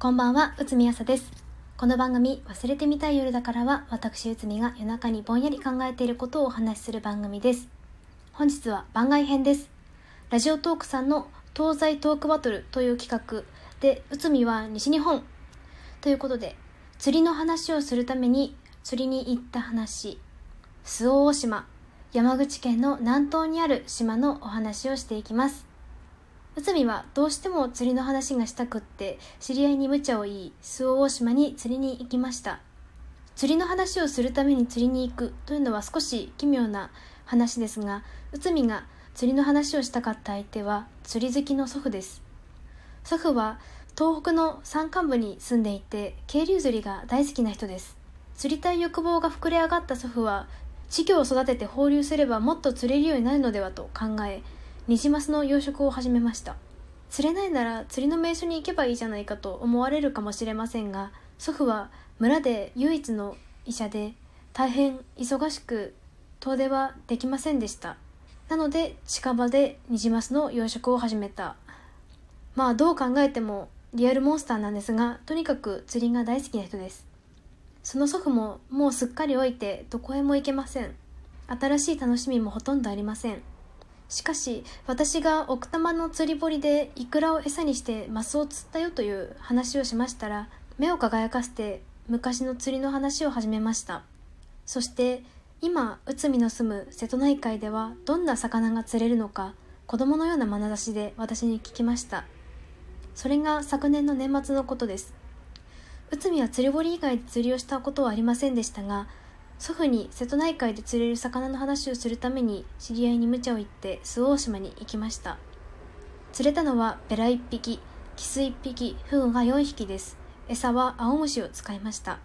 こんばんは、うつみあさです。この番組、忘れてみたい夜だからは、私うつみが夜中にぼんやり考えていることをお話しする番組です。本日は番外編です。ラジオトークさんの東西トークバトルという企画で、うつみは西日本ということで、釣りの話をするために釣りに行った話、周防大島、山口県の南東にある島のお話をしていきます。内海はどうしても釣りの話がしたくって知り合いに無茶を言い周防大島に釣りに行きました。釣りの話をするために釣りに行くというのは少し奇妙な話ですが内海が釣りの話をしたかった相手は釣り好きの祖父です。祖父は東北の山間部に住んでいて渓流釣りが大好きな人です。釣りたい欲望が膨れ上がった祖父は稚魚を育てて放流すればもっと釣れるようになるのではと考えニジマスの養殖を始めました。釣れないなら釣りの名所に行けばいいじゃないかと思われるかもしれませんが祖父は村で唯一の医者で大変忙しく遠出はできませんでした。なので近場でニジマスの養殖を始めた。まあどう考えてもリアルモンスターなんですがとにかく釣りが大好きな人です。その祖父ももうすっかり老いてどこへも行けません。新しい楽しみもほとんどありません。しかし私が奥多摩の釣り堀でイクラを餌にしてマスを釣ったよという話をしましたら目を輝かせて昔の釣りの話を始めました。そして今内海の住む瀬戸内海ではどんな魚が釣れるのか子供のような眼差しで私に聞きました。それが昨年の年末のことです。内海は釣り堀以外で釣りをしたことはありませんでしたが祖父に瀬戸内海で釣れる魚の話をするために知り合いに無茶を言って周防大島に行きました。釣れたのはベラ1匹キス1匹フグが4匹です。餌は青虫を使いました。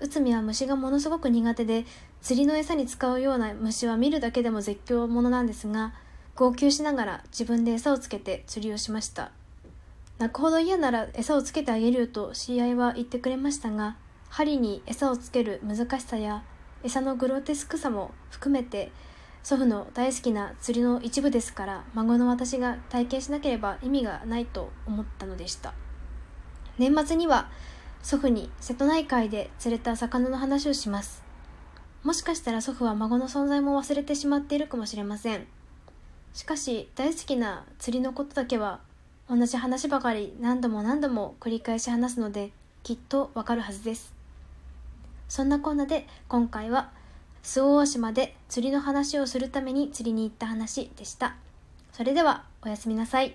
内海は虫がものすごく苦手で釣りの餌に使うような虫は見るだけでも絶叫ものなんですが号泣しながら自分で餌をつけて釣りをしました。泣くほど嫌なら餌をつけてあげるよと知り合いは言ってくれましたが針に餌をつける難しさや餌のグロテスクさも含めて祖父の大好きな釣りの一部ですから孫の私が体験しなければ意味がないと思ったのでした。年末には祖父に瀬戸内海で釣れた魚の話をします。もしかしたら祖父は孫の存在も忘れてしまっているかもしれません。しかし大好きな釣りのことだけは同じ話ばかり何度も何度も繰り返し話すのできっとわかるはずです。そんなこんなで今回は周防大島で釣りの話をするために釣りに行った話でした。それではおやすみなさい。